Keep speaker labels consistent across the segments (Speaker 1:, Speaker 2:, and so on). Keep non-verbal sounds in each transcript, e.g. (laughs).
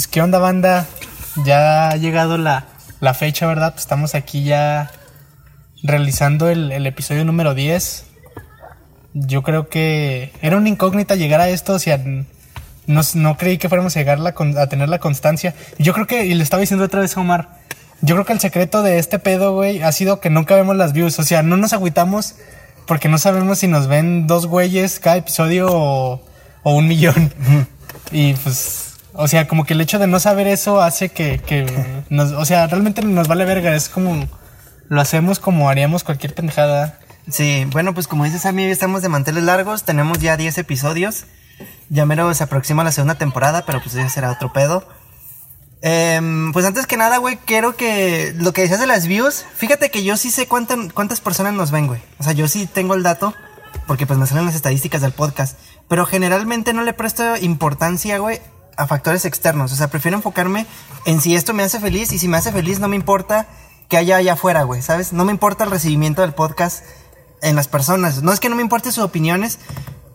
Speaker 1: Pues qué onda banda, ya ha llegado la, la fecha, ¿verdad? Pues estamos aquí ya realizando el, el episodio número 10. Yo creo que era una incógnita llegar a esto, o sea, no, no creí que fuéramos a llegar la a tener la constancia. Yo creo que, y le estaba diciendo otra vez a Omar, yo creo que el secreto de este pedo, güey, ha sido que nunca vemos las views. O sea, no nos agüitamos porque no sabemos si nos ven dos güeyes cada episodio o, o un millón. y pues, o sea, como que el hecho de no saber eso hace que, que (laughs) nos, o sea, realmente nos vale verga. Es como, lo hacemos como haríamos cualquier pendejada.
Speaker 2: Sí, bueno, pues como dices, a mí estamos de manteles largos, tenemos ya 10 episodios. Ya mero se aproxima la segunda temporada, pero pues ya será otro pedo. Em, pues antes que nada, güey, quiero que lo que decías de las views, fíjate que yo sí sé cuánta- cuántas personas nos ven, güey. O sea, yo sí tengo el dato, porque pues me salen las estadísticas del podcast. Pero generalmente no le presto importancia, güey, a factores externos. O sea, prefiero enfocarme en si esto me hace feliz y si me hace feliz no me importa que haya allá afuera, güey, ¿sabes? No me importa el recibimiento del podcast en las personas. No es que no me importe sus opiniones,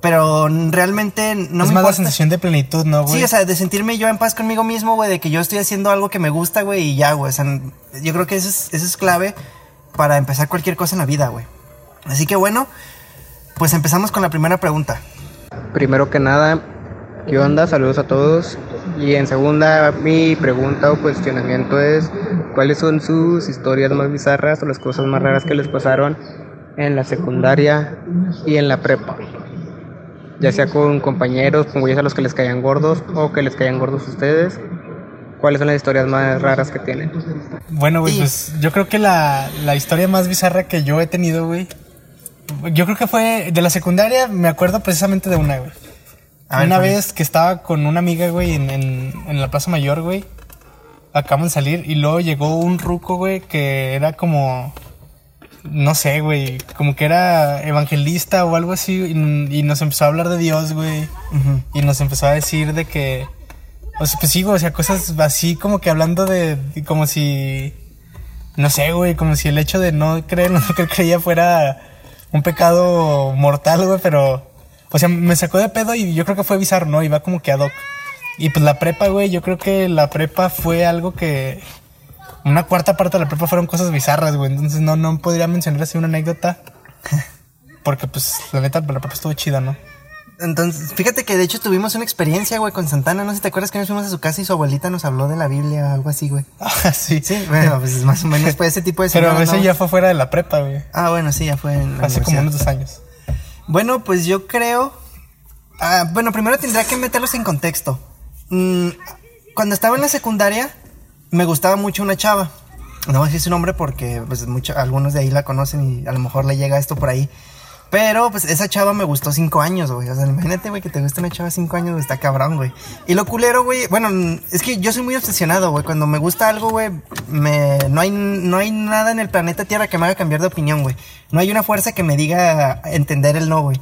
Speaker 2: pero realmente no
Speaker 1: es
Speaker 2: me
Speaker 1: más la
Speaker 2: importa.
Speaker 1: sensación de plenitud, ¿no, güey?
Speaker 2: Sí, o sea, de sentirme yo en paz conmigo mismo, güey, de que yo estoy haciendo algo que me gusta, güey, y ya, güey. O sea, yo creo que eso es, eso es clave para empezar cualquier cosa en la vida, güey. Así que bueno, pues empezamos con la primera pregunta.
Speaker 3: Primero que nada, ¿qué onda? Saludos a todos. Y en segunda, mi pregunta o cuestionamiento es, ¿cuáles son sus historias más bizarras o las cosas más raras que les pasaron en la secundaria y en la prepa? Ya sea con compañeros, con güeyes a los que les caían gordos o que les caían gordos ustedes. ¿Cuáles son las historias más raras que tienen?
Speaker 1: Bueno, güey, pues yo creo que la, la historia más bizarra que yo he tenido, güey. Yo creo que fue de la secundaria, me acuerdo precisamente de una, güey.
Speaker 2: A
Speaker 1: una
Speaker 2: ¿cuál
Speaker 1: vez que estaba con una amiga, güey, en, en, en la Plaza Mayor, güey. Acabamos de salir y luego llegó un ruco, güey, que era como. No sé, güey. Como que era evangelista o algo así. Y, y nos empezó a hablar de Dios, güey. Y nos empezó a decir de que. O sea, pues sí, güey, o sea, cosas así como que hablando de. de como si. No sé, güey, como si el hecho de no creer que él creía fuera un pecado mortal, güey, pero. O sea, me sacó de pedo y yo creo que fue bizarro, ¿no? Iba como que ad hoc. Y pues la prepa, güey, yo creo que la prepa fue algo que. Una cuarta parte de la prepa fueron cosas bizarras, güey. Entonces no, no podría mencionar así una anécdota. (laughs) Porque, pues, la neta, la prepa estuvo chida, ¿no?
Speaker 2: Entonces, fíjate que de hecho tuvimos una experiencia, güey, con Santana. No sé si te acuerdas que nos fuimos a su casa y su abuelita nos habló de la Biblia o algo así, güey. (laughs)
Speaker 1: Ah, sí.
Speaker 2: Sí, bueno, pues más o menos fue ese tipo de
Speaker 1: Pero ese
Speaker 2: ¿no?
Speaker 1: ya fue fuera de la prepa, güey.
Speaker 2: Ah, bueno, sí, ya fue en la
Speaker 1: Hace como unos dos años.
Speaker 2: Bueno, pues yo creo. ah, bueno, primero tendría que meterlos en contexto. Mm, cuando estaba en la secundaria, me gustaba mucho una chava. No voy a decir su nombre porque pues, mucho- algunos de ahí la conocen y a lo mejor le llega esto por ahí. Pero pues esa chava me gustó cinco años, güey. O sea, imagínate, güey, que te guste una chava cinco años, güey, está cabrón, güey. Y lo culero, güey, bueno, es que yo soy muy obsesionado, güey. Cuando me gusta algo, güey, me, no, hay, no hay nada en el planeta Tierra que me haga cambiar de opinión, güey. No hay una fuerza que me diga entender el no, güey.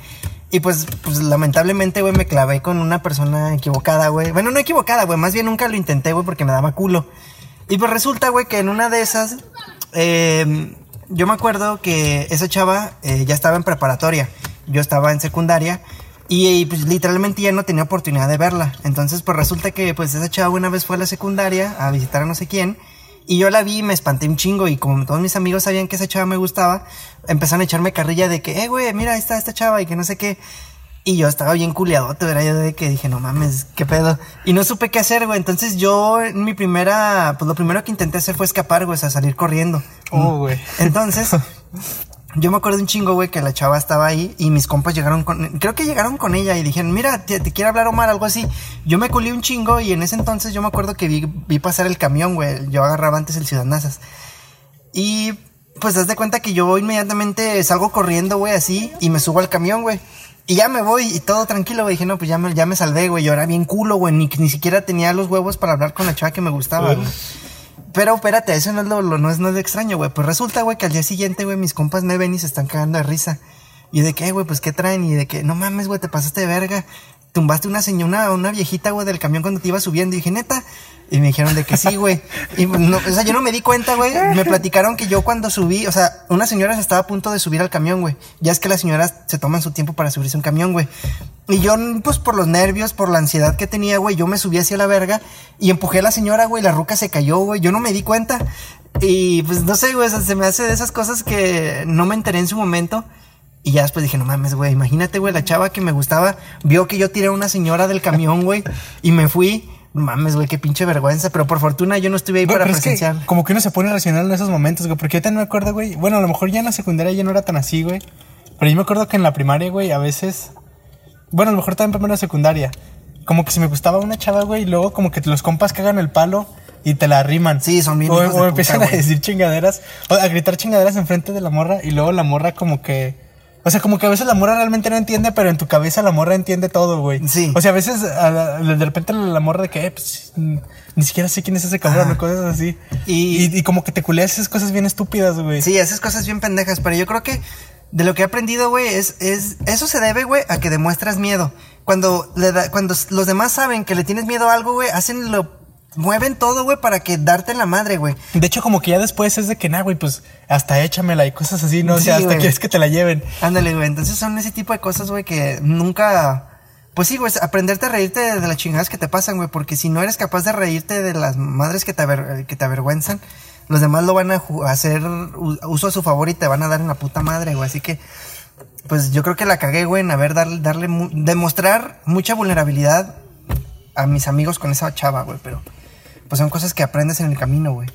Speaker 2: Y pues, pues lamentablemente, güey, me clavé con una persona equivocada, güey. Bueno, no equivocada, güey. Más bien nunca lo intenté, güey, porque me daba culo. Y pues resulta, güey, que en una de esas, eh, yo me acuerdo que esa chava eh, ya estaba en preparatoria. Yo estaba en secundaria. Y, pues literalmente ya no tenía oportunidad de verla. Entonces, pues resulta que pues esa chava una vez fue a la secundaria a visitar a no sé quién. Y yo la vi y me espanté un chingo. Y como todos mis amigos sabían que esa chava me gustaba, empezaron a echarme carrilla de que, eh, güey, mira, ahí está esta chava y que no sé qué. Y yo estaba bien culiadote, era yo de que dije, no mames, qué pedo. Y no supe qué hacer, güey. Entonces yo, mi primera, pues lo primero que intenté hacer fue escapar, güey, o sea, salir corriendo.
Speaker 1: Oh, güey.
Speaker 2: Entonces, (laughs) yo me acuerdo un chingo, güey, que la chava estaba ahí y mis compas llegaron con, creo que llegaron con ella y dijeron, mira, te, te quiere hablar Omar, algo así. Yo me culé un chingo y en ese entonces yo me acuerdo que vi, vi pasar el camión, güey. Yo agarraba antes el Ciudad Nazas. Y pues haz de cuenta que yo inmediatamente salgo corriendo, güey, así, y me subo al camión, güey. Y ya me voy y todo tranquilo, güey. Dije, no, pues ya me, ya me salvé, güey. Yo era bien culo, güey. Ni, ni siquiera tenía los huevos para hablar con la chava que me gustaba, güey. Pero espérate, eso no es lo, lo- no es nada extraño, güey. Pues resulta, güey, que al día siguiente, güey, mis compas me ven y se están cagando de risa. Y de qué, güey, pues qué traen. Y de que, no mames, güey, te pasaste de verga. Tumbaste una señora, una, una viejita, güey, del camión cuando te iba subiendo. Y dije, neta. Y me dijeron de que sí, güey. Y no, o sea, yo no me di cuenta, güey. Me platicaron que yo cuando subí, o sea, una señora se estaba a punto de subir al camión, güey. Ya es que las señoras se toman su tiempo para subirse un camión, güey. Y yo, pues por los nervios, por la ansiedad que tenía, güey, yo me subí hacia la verga y empujé a la señora, güey. La ruca se cayó, güey. Yo no me di cuenta. Y pues no sé, güey, se me hace de esas cosas que no me enteré en su momento. Y ya después dije, no mames, güey, imagínate, güey, la chava que me gustaba vio que yo tiré a una señora del camión, güey, y me fui. No mames, güey, qué pinche vergüenza. Pero por fortuna yo no estuve ahí
Speaker 1: Güey,
Speaker 2: para
Speaker 1: pero es que
Speaker 2: presenciar.
Speaker 1: como que uno se pone racional en esos momentos, güey. Porque yo también me acuerdo, güey. Bueno, a lo mejor ya en la secundaria ya no era tan así, güey. Pero yo me acuerdo que en la primaria, güey, a veces. Bueno, a lo mejor también primero de secundaria. Como que si me gustaba una chava, güey, y luego como que los compas cagan el palo y te la arriman.
Speaker 2: Sí, son bien
Speaker 1: O,
Speaker 2: hijos de
Speaker 1: o
Speaker 2: puta,
Speaker 1: empiezan a decir chingaderas, o a gritar chingaderas enfrente de la morra y luego la morra como que. O sea, como que a veces la morra realmente no entiende, pero en tu cabeza la morra entiende todo, güey.
Speaker 2: Sí.
Speaker 1: O sea, a veces a la- de repente la morra de que, eh, pues, mm, ni siquiera sé quién es ese cabrón o cosas así.
Speaker 2: Y-
Speaker 1: Y, y como que te culeas esas cosas bien estúpidas, güey.
Speaker 2: Sí, esas cosas bien pendejas, pero yo creo que de lo que he aprendido, güey, es, es, eso se debe, güey, a que demuestras miedo. Cuando, le da, cuando los demás saben que le tienes miedo a algo, güey, hacen lo, mueven todo, güey, para que darte en la madre, güey.
Speaker 1: De hecho, como que ya después es de que, nah, güey, pues hasta échamela y cosas así, ¿no? O sea,
Speaker 2: Sí,
Speaker 1: hasta
Speaker 2: güey.
Speaker 1: quieres que te la lleven.
Speaker 2: Ándale, güey, entonces son ese tipo de cosas, güey, que nunca... Pues sí, güey, aprenderte a reírte de, las chingadas que te pasan, güey, porque si no eres capaz de reírte de las madres que te, aver- que te avergüenzan, los demás lo van a hacer uso a su favor y te van a dar en la puta madre, güey, así que... Pues yo creo que la cagué, güey, en haber dar- darle, mu- demostrar mucha vulnerabilidad a mis amigos con esa chava, güey, pero pues son cosas que aprendes en el camino, güey.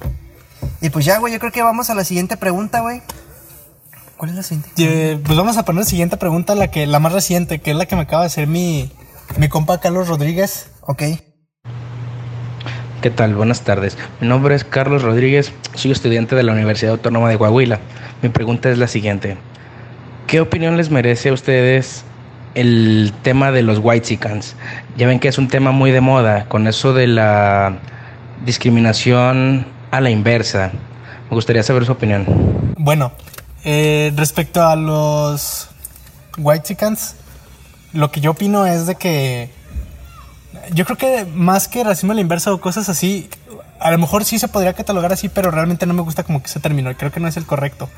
Speaker 2: Y pues ya, güey, yo creo que vamos a la siguiente pregunta, güey. ¿Cuál es la siguiente?
Speaker 1: Eh, pues vamos a poner la siguiente pregunta, la que la más reciente, que es la que me acaba de hacer mi, mi compa Carlos Rodríguez.
Speaker 2: Ok.
Speaker 4: ¿Qué tal? Buenas tardes. Mi nombre es Carlos Rodríguez, soy estudiante de la Universidad Autónoma de Coahuila. Mi pregunta es la siguiente. ¿Qué opinión les merece a ustedes el tema de los whitexicans? Ya ven que es un tema muy de moda con eso de la discriminación a la inversa. Me gustaría saber su opinión.
Speaker 1: Bueno, eh, respecto a los White lo que yo opino es de que yo creo que más que racismo a la inversa o cosas así, a lo mejor sí se podría catalogar así, pero realmente no me gusta como que ese término, creo que no es el correcto.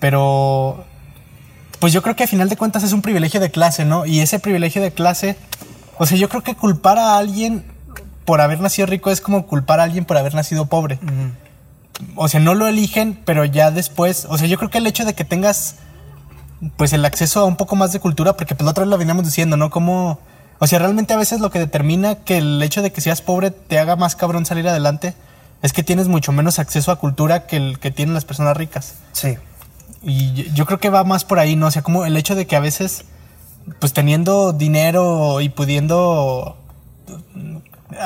Speaker 1: Pero pues yo creo que a final de cuentas es un privilegio de clase, ¿no? Y ese privilegio de clase, o sea, yo creo que culpar a alguien por haber nacido rico es como culpar a alguien por haber nacido pobre. O sea, no lo eligen, pero ya después, o sea, yo creo que el hecho de que tengas pues el acceso a un poco más de cultura, porque pues la otra vez lo veníamos diciendo, ¿no? Como, o sea, realmente a veces lo que determina que el hecho de que seas pobre te haga más cabrón salir adelante es que tienes mucho menos acceso a cultura que el que tienen las personas ricas.
Speaker 2: Sí.
Speaker 1: Y yo- yo creo que va más por ahí, ¿no? O sea, como el hecho de que a veces, pues teniendo dinero y pudiendo,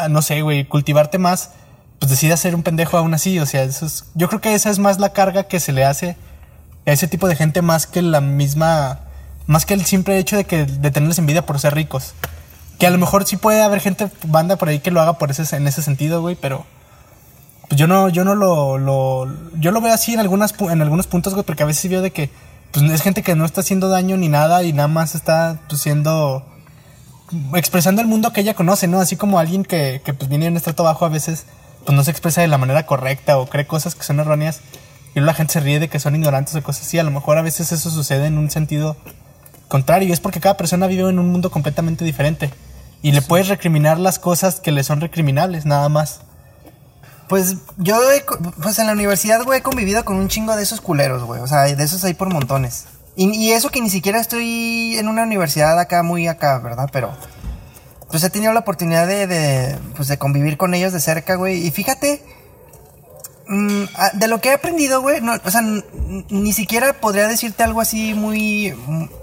Speaker 1: no sé, güey, cultivarte más, pues decidas ser un pendejo aún así. O sea, eso es, yo creo que esa es más la carga que se le hace a ese tipo de gente más que la misma, más que el simple hecho de que de tenerles envidia por ser ricos. Que a lo mejor sí puede haber gente, banda por ahí que lo haga por ese, en ese sentido, güey, pero pues yo no, yo no lo, yo lo veo así en algunas, en algunos puntos, güey, porque a veces veo de que, pues es gente que no está haciendo daño ni nada y nada más está, pues, siendo, expresando el mundo que ella conoce, ¿no? Así como alguien que, que pues viene en un estrato bajo a veces, pues no se expresa de la manera correcta o cree cosas que son erróneas y luego la gente se ríe de que son ignorantes o cosas así. A lo mejor a veces eso sucede en un sentido contrario y es porque cada persona vive en un mundo completamente diferente y le puedes recriminar las cosas que le son recriminables, nada más.
Speaker 2: Pues yo, he pues en la universidad, güey, he convivido con un chingo de esos culeros, güey. O sea, de esos hay por montones. Y, y eso que ni siquiera estoy en una universidad acá, muy acá, ¿verdad? Pero, pues he tenido la oportunidad de, pues, de convivir con ellos de cerca, güey. Y fíjate, mm, ah, de lo que he aprendido, güey, o sea, ni siquiera podría decirte algo así muy,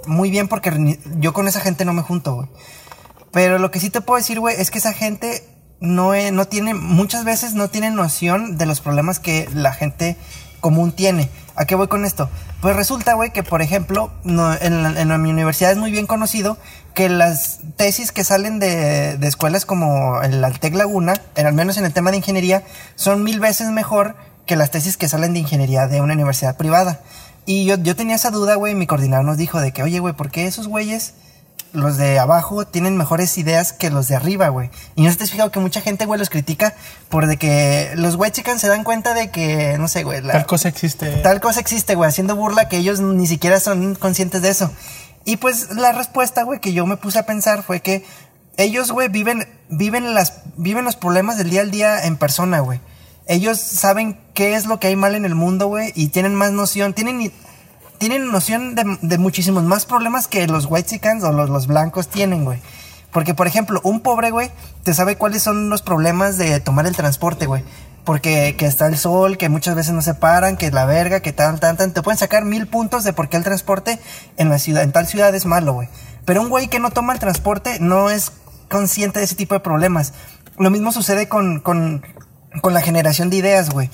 Speaker 2: muy bien porque yo con esa gente no me junto, güey. Pero lo que sí te puedo decir, güey, es que esa gente no, eh, no tiene, muchas veces no tiene noción de los problemas que la gente común tiene. ¿A qué voy con esto? Pues resulta, güey, que por ejemplo, no, en, la- en mi universidad es muy bien conocido que las tesis que salen de, de escuelas como el Altec Laguna, en, al menos en el tema de ingeniería, son mil veces mejor que las tesis que salen de ingeniería de una universidad privada. Y yo, yo tenía esa duda, güey, y mi coordinador nos dijo de que, oye, güey, ¿por qué esos güeyes los de abajo tienen mejores ideas que los de arriba, güey. Y no te has fijado que mucha gente, güey, los critica por de que los white chickens se dan cuenta de que, no sé, güey, la-
Speaker 1: Tal cosa existe.
Speaker 2: tal cosa existe, güey, haciendo burla que ellos ni siquiera son conscientes de eso. Y pues la respuesta, güey, que yo me puse a pensar fue que ellos, güey, viven, viven las, viven los problemas del día al día en persona, güey. Ellos saben qué es lo que hay mal en el mundo, güey, y tienen más noción, tienen, tienen noción de, de muchísimos más problemas que los white o los, los blancos tienen, güey. Porque, por ejemplo, un pobre, güey, te sabe cuáles son los problemas de tomar el transporte, güey. Porque que está el sol, que muchas veces no se paran, que la verga, que tal, tal, tal. Te pueden sacar mil puntos de por qué el transporte en la ciudad, en tal ciudad es malo, güey. Pero un güey que no toma el transporte no es consciente de ese tipo de problemas. Lo mismo sucede con, con, con la generación de ideas, güey.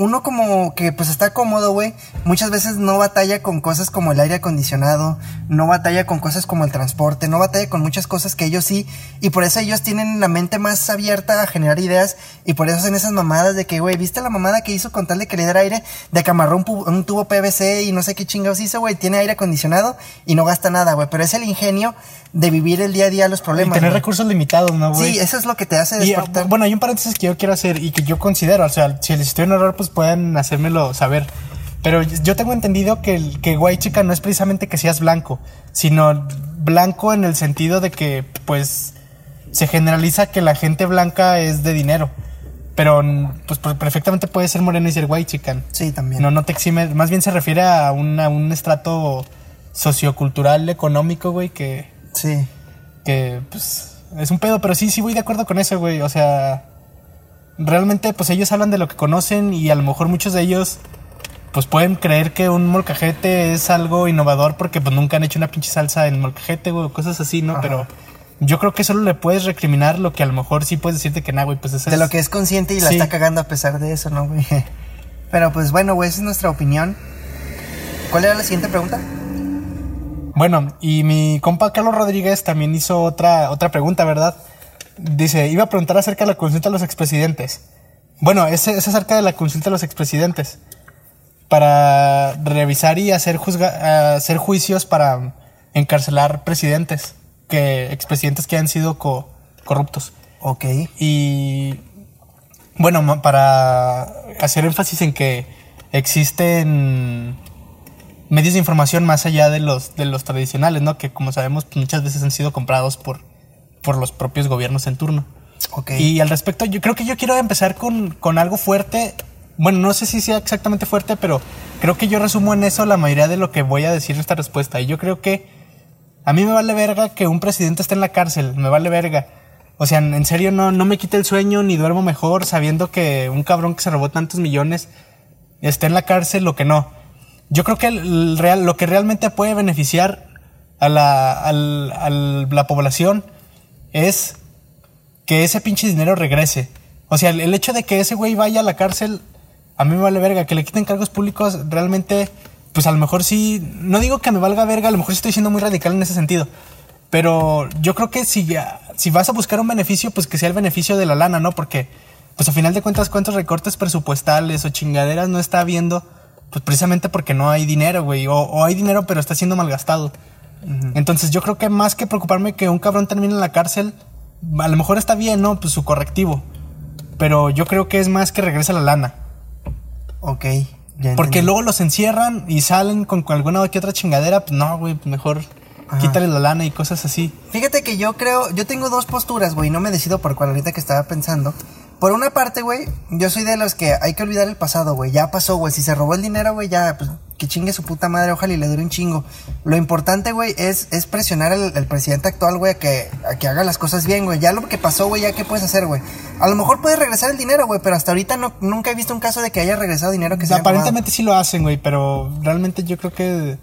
Speaker 2: Uno como que pues está cómodo, güey, muchas veces no batalla con cosas como el aire acondicionado, no batalla con cosas como el transporte, no batalla con muchas cosas que ellos sí, y por eso ellos tienen la mente más abierta a generar ideas, y por eso hacen esas mamadas de que, güey, ¿viste la mamada que hizo con tal de que le diera aire? De que amarró un, un tubo PVC y no sé qué chingados hizo, güey, tiene aire acondicionado y no gasta nada, güey, pero es el ingenio de vivir el día a día los
Speaker 1: Y
Speaker 2: problemas.
Speaker 1: tener
Speaker 2: güey.
Speaker 1: recursos limitados, ¿no, güey?
Speaker 2: Sí, eso es lo que te hace
Speaker 1: Y,
Speaker 2: despertar.
Speaker 1: bueno, hay un paréntesis que yo quiero hacer y que yo considero, o sea, si les estoy en error, pues pueden hacérmelo saber. Pero yo tengo entendido que el que white chica no es precisamente que seas blanco, sino blanco en el sentido de que, pues, se generaliza que la gente blanca es de dinero. Pero, pues, perfectamente puede ser moreno y ser white chican.
Speaker 2: sí, también.
Speaker 1: No, no te exime, más bien se refiere a, una- un estrato sociocultural, económico, güey, que,
Speaker 2: Sí.
Speaker 1: que pues es un pedo, pero sí, sí voy de acuerdo con eso, güey. O sea, realmente pues ellos hablan de lo que conocen y a lo mejor muchos de ellos pues pueden creer que un molcajete es algo innovador porque pues nunca han hecho una pinche salsa en molcajete, güey, cosas así, ¿no?
Speaker 2: Ajá.
Speaker 1: Pero yo creo que solo le puedes recriminar lo que a lo mejor sí puedes decirte que nada, güey, pues eso
Speaker 2: De
Speaker 1: es...
Speaker 2: lo que es consciente y la
Speaker 1: Sí.
Speaker 2: está cagando a pesar de eso, ¿no, güey? (laughs) Pero pues bueno, güey, esa es nuestra opinión. ¿Cuál era la siguiente pregunta?
Speaker 1: Bueno, y mi compa Carlos Rodríguez también hizo otra, otra pregunta, ¿verdad? Dice, iba a preguntar acerca de la consulta a los expresidentes. Bueno, es, es acerca de la consulta a los expresidentes. Para revisar y hacer, juzga, hacer juicios para encarcelar presidentes, que, expresidentes que han sido co- corruptos.
Speaker 2: Ok.
Speaker 1: Y bueno, para hacer énfasis en que existen medios de información más allá de los, de los tradicionales, ¿no? Que como sabemos pues, muchas veces han sido comprados por, por los propios gobiernos en turno. Y al respecto, yo creo que yo quiero empezar con, con algo fuerte. Bueno, no sé si sea exactamente fuerte, pero creo que yo resumo en eso la mayoría de lo que voy a decir en esta respuesta. Y yo creo que a mí me vale verga que un presidente esté en la cárcel, me vale verga. O sea, en serio no, no me quita el sueño ni duermo mejor sabiendo que un cabrón que se robó tantos millones esté en la cárcel o que no. Yo creo que el- real, lo que realmente puede beneficiar a la, al- la población es que ese pinche dinero regrese. O sea, el, hecho de que ese güey vaya a la cárcel, a mí me vale verga. Que le quiten cargos públicos, realmente, pues a lo mejor sí. No digo que me valga verga, a lo mejor sí estoy siendo muy radical en ese sentido. Pero yo creo que si, si vas a buscar un beneficio, pues que sea el beneficio de la lana, ¿no? Porque, pues a final de cuentas, cuántos recortes presupuestales o chingaderas no está habiendo, pues precisamente porque no hay dinero, güey. O, o hay dinero, pero está siendo malgastado. Entonces yo creo que más que preocuparme que un cabrón termine en la cárcel, a lo mejor está bien, ¿no? Pues su correctivo. Pero yo creo que es más que regrese la lana.
Speaker 2: Ok. ya
Speaker 1: Porque
Speaker 2: entendí.
Speaker 1: luego los encierran y salen con, con alguna que otra chingadera. Pues no, güey, mejor
Speaker 2: Ajá.
Speaker 1: quítale la lana y cosas así.
Speaker 2: Fíjate que yo creo, yo tengo dos posturas, güey, no me decido por cuál ahorita que estaba pensando. Por una parte, güey, yo soy de los que hay que olvidar el pasado, güey. Ya pasó, güey. Si se robó el dinero, güey, ya, pues que chingue su puta madre, ojalá y le dure un chingo. Lo importante, güey, es, es presionar al, al presidente actual, güey, a que, a que haga las cosas bien, güey. Ya lo que pasó, güey, ya qué puedes hacer, güey. A lo mejor puedes regresar el dinero, güey, pero hasta ahorita no, nunca he visto un caso de que haya regresado dinero que se haya
Speaker 1: Aparentemente sí lo hacen, güey, pero realmente yo creo que...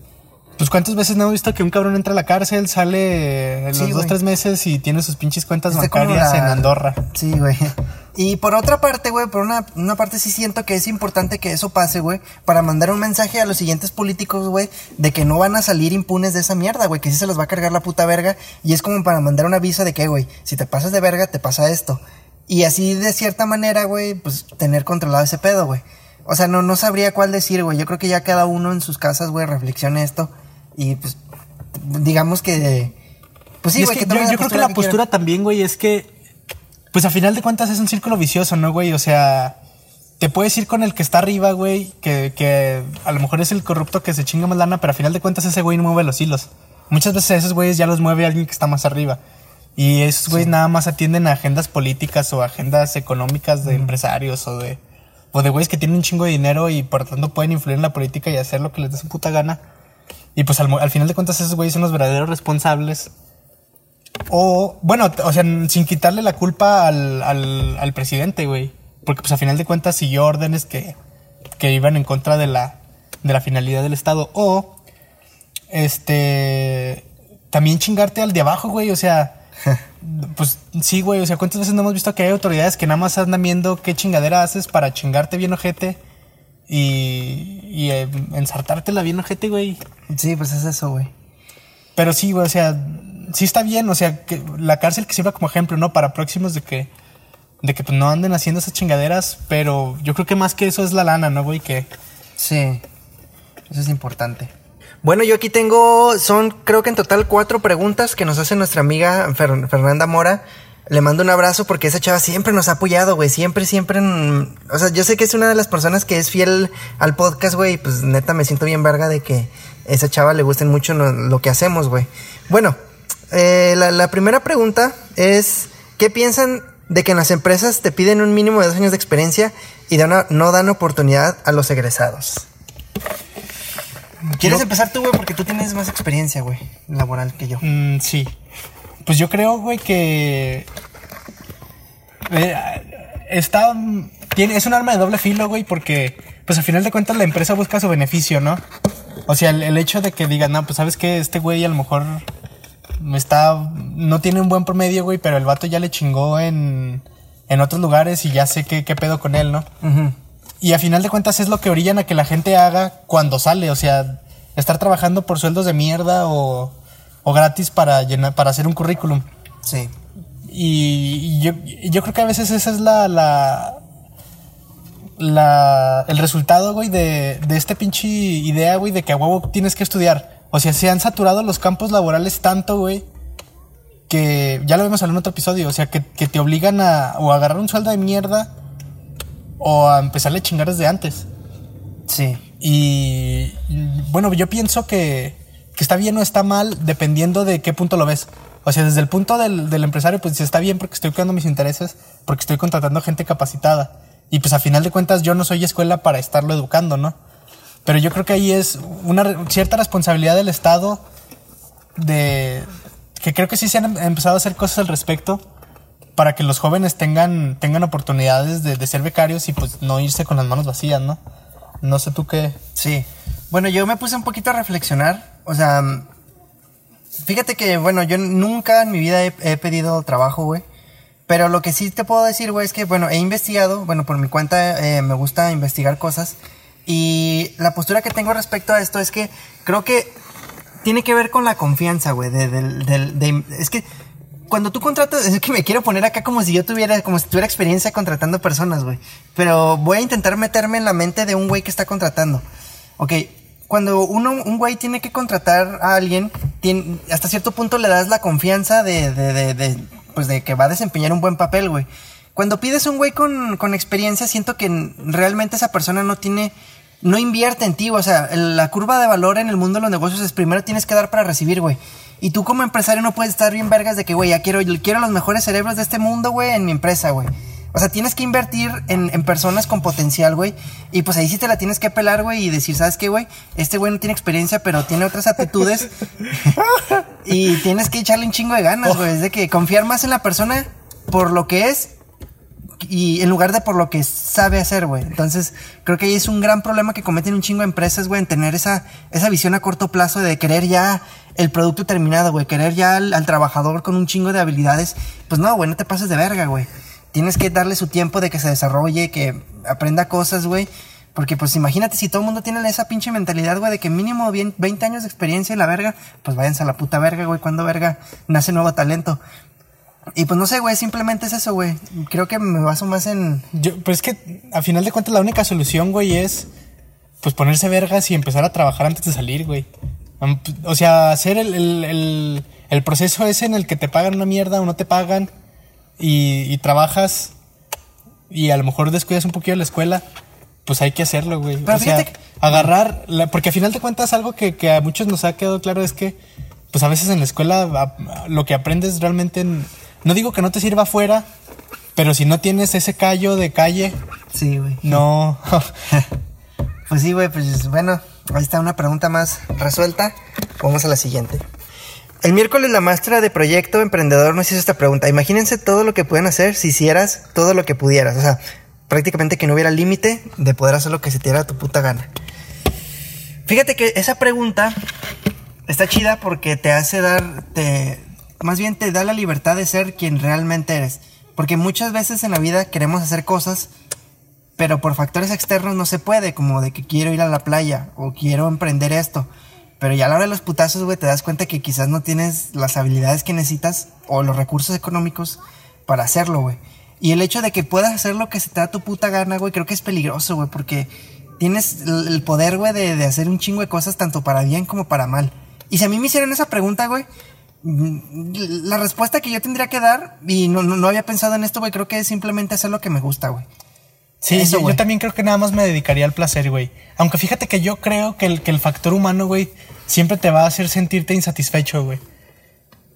Speaker 1: Pues cuántas veces no he visto que un cabrón entra a la cárcel, sale en
Speaker 2: Sí,
Speaker 1: los dos, tres meses y tiene sus pinches cuentas
Speaker 2: Está
Speaker 1: bancarias
Speaker 2: la-
Speaker 1: en Andorra.
Speaker 2: Sí, güey. Y por otra parte, güey, por una, una parte sí siento que es importante que eso pase, güey, para mandar un mensaje a los siguientes políticos, güey, de que no van a salir impunes de esa mierda, güey, que sí se los va a cargar la puta verga. Y es como para mandar un aviso de que, güey, si te pasas de verga, te pasa esto. Y así, de cierta manera, güey, pues tener controlado ese pedo, güey. O sea, no, no sabría cuál decir, güey. Yo creo que ya cada uno en sus casas, güey, reflexione esto. Y pues, digamos que Pues sí, güey,
Speaker 1: yo, yo creo que la
Speaker 2: que
Speaker 1: postura también, güey, es que, pues a final de cuentas es un círculo vicioso, ¿no, güey? O sea, te puedes ir con el que está arriba, güey, que, que a lo mejor es el corrupto que se chinga más lana, pero a final de cuentas ese güey no mueve los hilos. Muchas veces esos güeyes ya los mueve alguien que está más arriba. Y esos güeyes nada más atienden a agendas políticas o agendas económicas de empresarios o de, o de güeyes que tienen un chingo de dinero y por tanto pueden influir en la política y hacer lo que les dé su puta gana. Y pues al, al final de cuentas esos güeyes son los verdaderos responsables o, bueno, o sea, sin quitarle la culpa al, al, al presidente, güey. Porque, pues, a final de cuentas siguió órdenes que, que iban en contra de la, de la finalidad del Estado. O, este, también chingarte al de abajo, güey. O sea, (laughs) pues sí, güey. O sea, ¿cuántas veces no hemos visto que hay autoridades que nada más andan viendo qué chingadera haces para chingarte bien ojete? Y, y eh, ensartártela bien ojete, güey.
Speaker 2: Sí, pues es eso, güey.
Speaker 1: Pero sí, güey, o sea, sí está bien, o sea, que la cárcel que sirva como ejemplo, ¿no? Para próximos de que, de que pues, no anden haciendo esas chingaderas, pero yo creo que más que eso es la lana, ¿no, güey? Que
Speaker 2: Sí, eso es importante. Bueno, yo aquí tengo, son creo que en total cuatro preguntas que nos hace nuestra amiga Fer- Fernanda Mora. Le mando un abrazo porque esa chava siempre nos ha apoyado, güey. Siempre, siempre. en- o sea, yo sé que es una de las personas que es fiel al podcast, güey. y Pues neta me siento bien verga de que esa chava le gusten mucho lo que hacemos, güey. Bueno, eh, la, la primera pregunta es: ¿qué piensan de que en las empresas te piden un mínimo de dos años de experiencia y dan- no dan oportunidad a los egresados? ¿Quieres
Speaker 1: Yo-
Speaker 2: empezar tú, güey? Porque tú tienes más experiencia, güey, laboral que yo.
Speaker 1: Mm, sí. Pues yo creo, güey, que. eh, está. Tiene, es un arma de doble filo, güey, porque. Pues al final de cuentas la empresa busca su beneficio, ¿no? O sea, el, el hecho de que digan, no, pues sabes que este güey a lo mejor. Está. No tiene un buen promedio, güey, pero el vato ya le chingó en. En otros lugares y ya sé qué, qué pedo con él, ¿no? Y a final de cuentas es lo que orillan a que la gente haga cuando sale. O sea, estar trabajando por sueldos de mierda o, o gratis para, llenar, para hacer un currículum.
Speaker 2: Sí.
Speaker 1: Y, y yo, yo creo que a veces esa es la. la, la el resultado, güey, de, de este pinche idea, güey, de que a huevo tienes que estudiar. O sea, se han saturado los campos laborales tanto, güey, que ya lo vimos en otro episodio. O sea, que, que te obligan a o a agarrar un sueldo de mierda o a empezarle a chingar desde antes.
Speaker 2: Sí.
Speaker 1: Y y, bueno, yo pienso que, que está bien o está mal dependiendo de qué punto lo ves. O sea, desde el punto del, del empresario, pues está bien porque estoy cuidando mis intereses, porque estoy contratando gente capacitada. Y pues a final de cuentas yo no soy escuela para estarlo educando, ¿no? Pero yo creo que ahí es una cierta responsabilidad del Estado de que creo que sí se han em- empezado a hacer cosas al respecto para que los jóvenes tengan, tengan oportunidades de, ser becarios y pues no irse con las manos vacías, ¿no? No sé tú qué.
Speaker 2: Sí. Bueno, yo me puse un poquito a reflexionar. O sea, fíjate que, bueno, yo nunca en mi vida he, he pedido trabajo, güey. Pero lo que sí te puedo decir, güey, es que, bueno, he investigado, bueno, por mi cuenta eh, me gusta investigar cosas. Y la postura que tengo respecto a esto es que creo que tiene que ver con la confianza, güey. De, de- es que cuando tú contratas, es que me quiero poner acá como si yo tuviera, como si tuviera experiencia contratando personas, güey. Pero voy a intentar meterme en la mente de un güey que está contratando. Ok, cuando uno, un güey tiene que contratar a alguien, hasta cierto punto le das la confianza de, de, de, de, pues de que va a desempeñar un buen papel, güey. Cuando pides un güey con, con experiencia, siento que realmente esa persona no tiene, no invierte en ti, o sea, la curva de valor en el mundo de los negocios es primero tienes que dar para recibir, güey. Y tú como empresario no puedes estar bien vergas de que, güey, ya quiero, quiero los mejores cerebros de este mundo, güey, en mi empresa, güey. O sea, tienes que invertir en, en personas con potencial, güey. Y pues ahí sí te la tienes que pelar, güey, y decir, ¿sabes qué, güey? Este güey no tiene experiencia, pero tiene otras aptitudes. (laughs) y tienes que echarle un chingo de ganas, güey. Es de que confiar más en la persona por lo que es y en lugar de por lo que sabe hacer, güey. Entonces, creo que ahí es un gran problema que cometen un chingo de empresas, güey, en tener esa, esa visión a corto plazo de querer ya el producto terminado, güey, querer ya al, al trabajador con un chingo de habilidades. Pues no, güey, no te pases de verga, güey. Tienes que darle su tiempo de que se desarrolle, que aprenda cosas, güey. Porque, pues, imagínate si todo el mundo tiene esa pinche mentalidad, güey, de que mínimo bien 20 años de experiencia en la verga, pues váyanse a la puta verga, güey, cuando verga nace nuevo talento. Y pues no sé, güey, simplemente es eso, güey. Creo que me baso más en.
Speaker 1: Yo, pues es que a final de cuentas la única solución, güey, es pues ponerse vergas y empezar a trabajar antes de salir, güey. O sea, hacer el, el- el- el proceso es en el que te pagan una mierda o no te pagan y, y trabajas y a lo mejor descuidas un poquito la escuela, pues hay que hacerlo, güey.
Speaker 2: Pero
Speaker 1: o sea,
Speaker 2: que-
Speaker 1: agarrar, la- porque al final de cuentas algo que, que a muchos nos ha quedado claro es que, pues a veces en la escuela a- lo que aprendes realmente, en- no digo que no te sirva afuera, pero si no tienes ese callo de calle,
Speaker 2: Sí, güey.
Speaker 1: no. (laughs)
Speaker 2: Pues sí, güey, pues bueno, ahí está una pregunta más resuelta. Vamos a la siguiente. El miércoles la maestra de proyecto emprendedor nos hizo esta pregunta. Imagínense todo lo que pueden hacer si hicieras todo lo que pudieras. O sea, prácticamente que no hubiera límite de poder hacer lo que se te diera tu puta gana. Fíjate que esa pregunta está chida porque te hace dar, te, más bien te da la libertad de ser quien realmente eres. Porque muchas veces en la vida queremos hacer cosas pero por factores externos no se puede, como de que quiero ir a la playa o quiero emprender esto. Pero ya a la hora de los putazos, güey, te das cuenta que quizás no tienes las habilidades que necesitas o los recursos económicos para hacerlo, güey. Y el hecho de que puedas hacer lo que se te da tu puta gana, güey, creo que es peligroso, güey, porque tienes el poder, güey, de, de hacer un chingo de cosas tanto para bien como para mal. Y si a mí me hicieran esa pregunta, güey, la respuesta que yo tendría que dar, y no, no, no había pensado en esto, güey, creo que es simplemente hacer lo que me gusta, güey.
Speaker 1: Sí,
Speaker 2: Eso,
Speaker 1: yo, yo también creo que nada más me dedicaría al placer, güey. Aunque fíjate que yo creo que el, que el factor humano, güey, siempre te va a hacer sentirte insatisfecho, güey.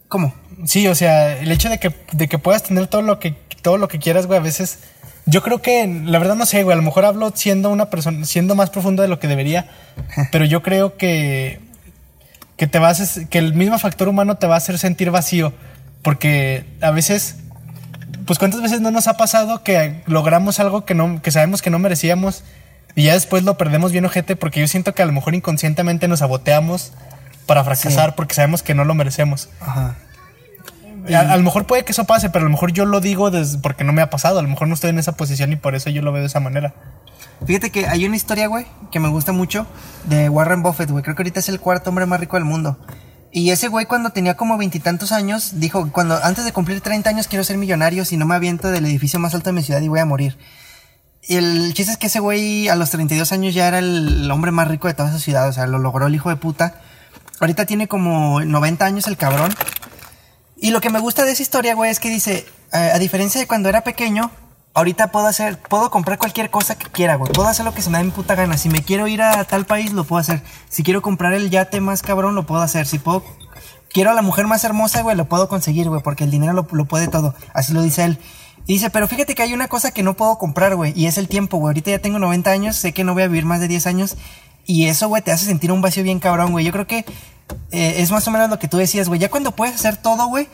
Speaker 2: ¿Cómo?
Speaker 1: Sí, o sea, el hecho de que, de que puedas tener todo lo que, todo lo que quieras, güey, a veces. Yo creo que, la verdad no sé, güey, a lo mejor hablo siendo una persona, siendo más profundo de lo que debería, (laughs) pero yo creo que, que te vas, a- que el mismo factor humano te va a hacer sentir vacío, porque a veces, pues cuántas veces no nos ha pasado que logramos algo que no, que sabemos que no merecíamos y ya después lo perdemos bien ojete, porque yo siento que a lo mejor inconscientemente nos saboteamos para fracasar porque sabemos que no lo merecemos.
Speaker 2: Ajá.
Speaker 1: A, a lo mejor puede que eso pase, pero a lo mejor yo lo digo porque no me ha pasado. A lo mejor no estoy en esa posición y por eso yo lo veo de esa manera.
Speaker 2: Fíjate que hay una historia, güey, que me gusta mucho de Warren Buffett, güey. Creo que ahorita es el cuarto hombre más rico del mundo. Y ese güey cuando tenía como veintitantos años, dijo, cuando antes de cumplir 30 años quiero ser millonario, si no me aviento del edificio más alto de mi ciudad y voy a morir. Y el chiste es que ese güey a los 32 años ya era el hombre más rico de toda esa ciudad, o sea, lo logró el hijo de puta. Ahorita tiene como 90 años el cabrón. Y lo que me gusta de esa historia, güey, es que dice, eh, a diferencia de cuando era pequeño, ahorita puedo hacer, puedo comprar cualquier cosa que quiera, güey. Puedo hacer lo que se me da mi puta gana. Si me quiero ir a tal país, lo puedo hacer. Si quiero comprar el yate más cabrón, lo puedo hacer. Si puedo, quiero a la mujer más hermosa, güey, lo puedo conseguir, güey, porque el dinero lo, lo puede todo. Así lo dice él. Y dice, pero fíjate que hay una cosa que no puedo comprar, güey, y es el tiempo, güey. Ahorita ya tengo 90 años, sé que no voy a vivir más de 10 años. Y eso, güey, te hace sentir un vacío bien cabrón, güey. Yo creo que eh, es más o menos lo que tú decías, güey. Ya cuando puedes hacer todo, güey,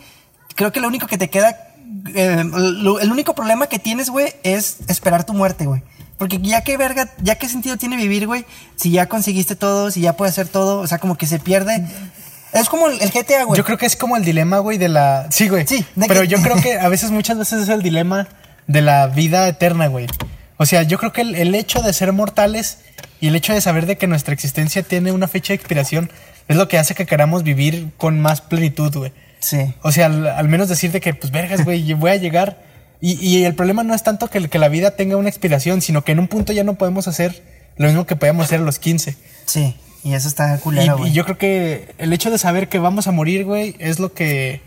Speaker 2: creo que lo único que te queda, eh, lo- el único problema que tienes, güey, es esperar tu muerte, güey. Porque ya qué verga, ya qué sentido tiene vivir, güey, si ya conseguiste todo, si ya puedes hacer todo, o sea, como que se pierde. Es como el, GTA, güey.
Speaker 1: Yo creo que es como el dilema, güey, de la... Sí, güey.
Speaker 2: Sí,
Speaker 1: Pero
Speaker 2: que-
Speaker 1: yo creo (laughs) que a veces, muchas veces es el dilema de la vida eterna, güey. O sea, yo creo que el, el hecho de ser mortales y el hecho de saber de que nuestra existencia tiene una fecha de expiración es lo que hace que queramos vivir con más plenitud, güey.
Speaker 2: Sí.
Speaker 1: O sea, al, al menos decirte que, pues, vergas, güey, (laughs) voy a llegar. Y, y el problema no es tanto que, que la vida tenga una expiración, sino que en un punto ya no podemos hacer lo mismo que podíamos hacer a los 15.
Speaker 2: Sí. Y eso está
Speaker 1: Y,
Speaker 2: culero,
Speaker 1: y
Speaker 2: güey.
Speaker 1: yo creo que el hecho de saber que vamos a morir, güey, es lo que.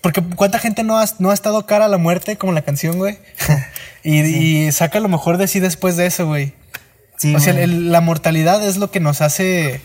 Speaker 1: Porque cuánta gente no ha, no ha estado cara a la muerte, como la canción, güey. (laughs) y, y saca lo mejor de sí después de eso, güey.
Speaker 2: Sí,
Speaker 1: o sea, el- la mortalidad es lo que nos hace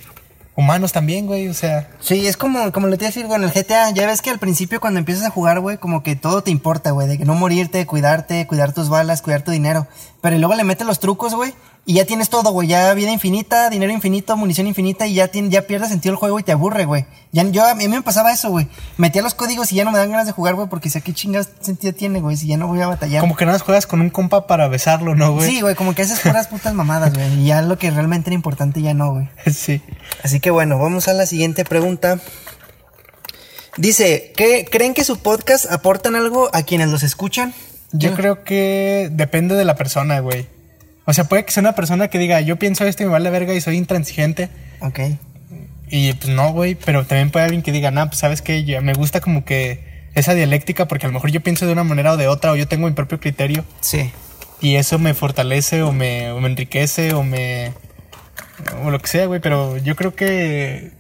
Speaker 1: humanos también, güey. O sea,
Speaker 2: Sí, es como, como le te decir, güey, en el GTA, ya ves que al principio cuando empiezas a jugar, güey, como que todo te importa, güey, de que no morirte, cuidarte, cuidar tus balas, cuidar tu dinero. Pero luego le metes los trucos, güey, y ya tienes todo, güey, ya vida infinita, dinero infinito, munición infinita, y ya, tiene, ya pierdes sentido el juego y te aburre, güey. Ya, yo, a mí me pasaba eso, güey. Metía los códigos y ya no me dan ganas de jugar, güey, porque sé qué chingas sentido tiene, güey, si ya no voy a batallar.
Speaker 1: como que no las juegas con un compa para besarlo, ¿no, güey?
Speaker 2: Sí, güey, como que haces puras putas mamadas, güey, y ya lo que realmente era importante ya no, güey. (laughs)
Speaker 1: sí.
Speaker 2: Así que bueno, vamos a la siguiente pregunta. Dice, ¿qué, ¿creen que su podcast aportan algo a quienes los escuchan?
Speaker 1: Yo creo que depende de la persona, güey. O sea, puede que sea una persona que diga, yo pienso esto y me vale verga y soy intransigente.
Speaker 2: Ok.
Speaker 1: Y pues no, güey, pero también puede alguien que diga, nah, pues sabes que me gusta como que esa dialéctica porque a lo mejor yo pienso de una manera o de otra o yo tengo mi propio criterio
Speaker 2: Sí.
Speaker 1: y eso me fortalece o me, o me enriquece o me... o lo que sea, güey, pero yo creo que...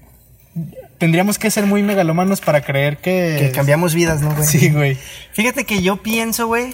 Speaker 1: tendríamos que ser muy megalomanos para creer que...
Speaker 2: Que cambiamos vidas, ¿no, güey?
Speaker 1: Sí, güey.
Speaker 2: Fíjate que yo pienso, güey.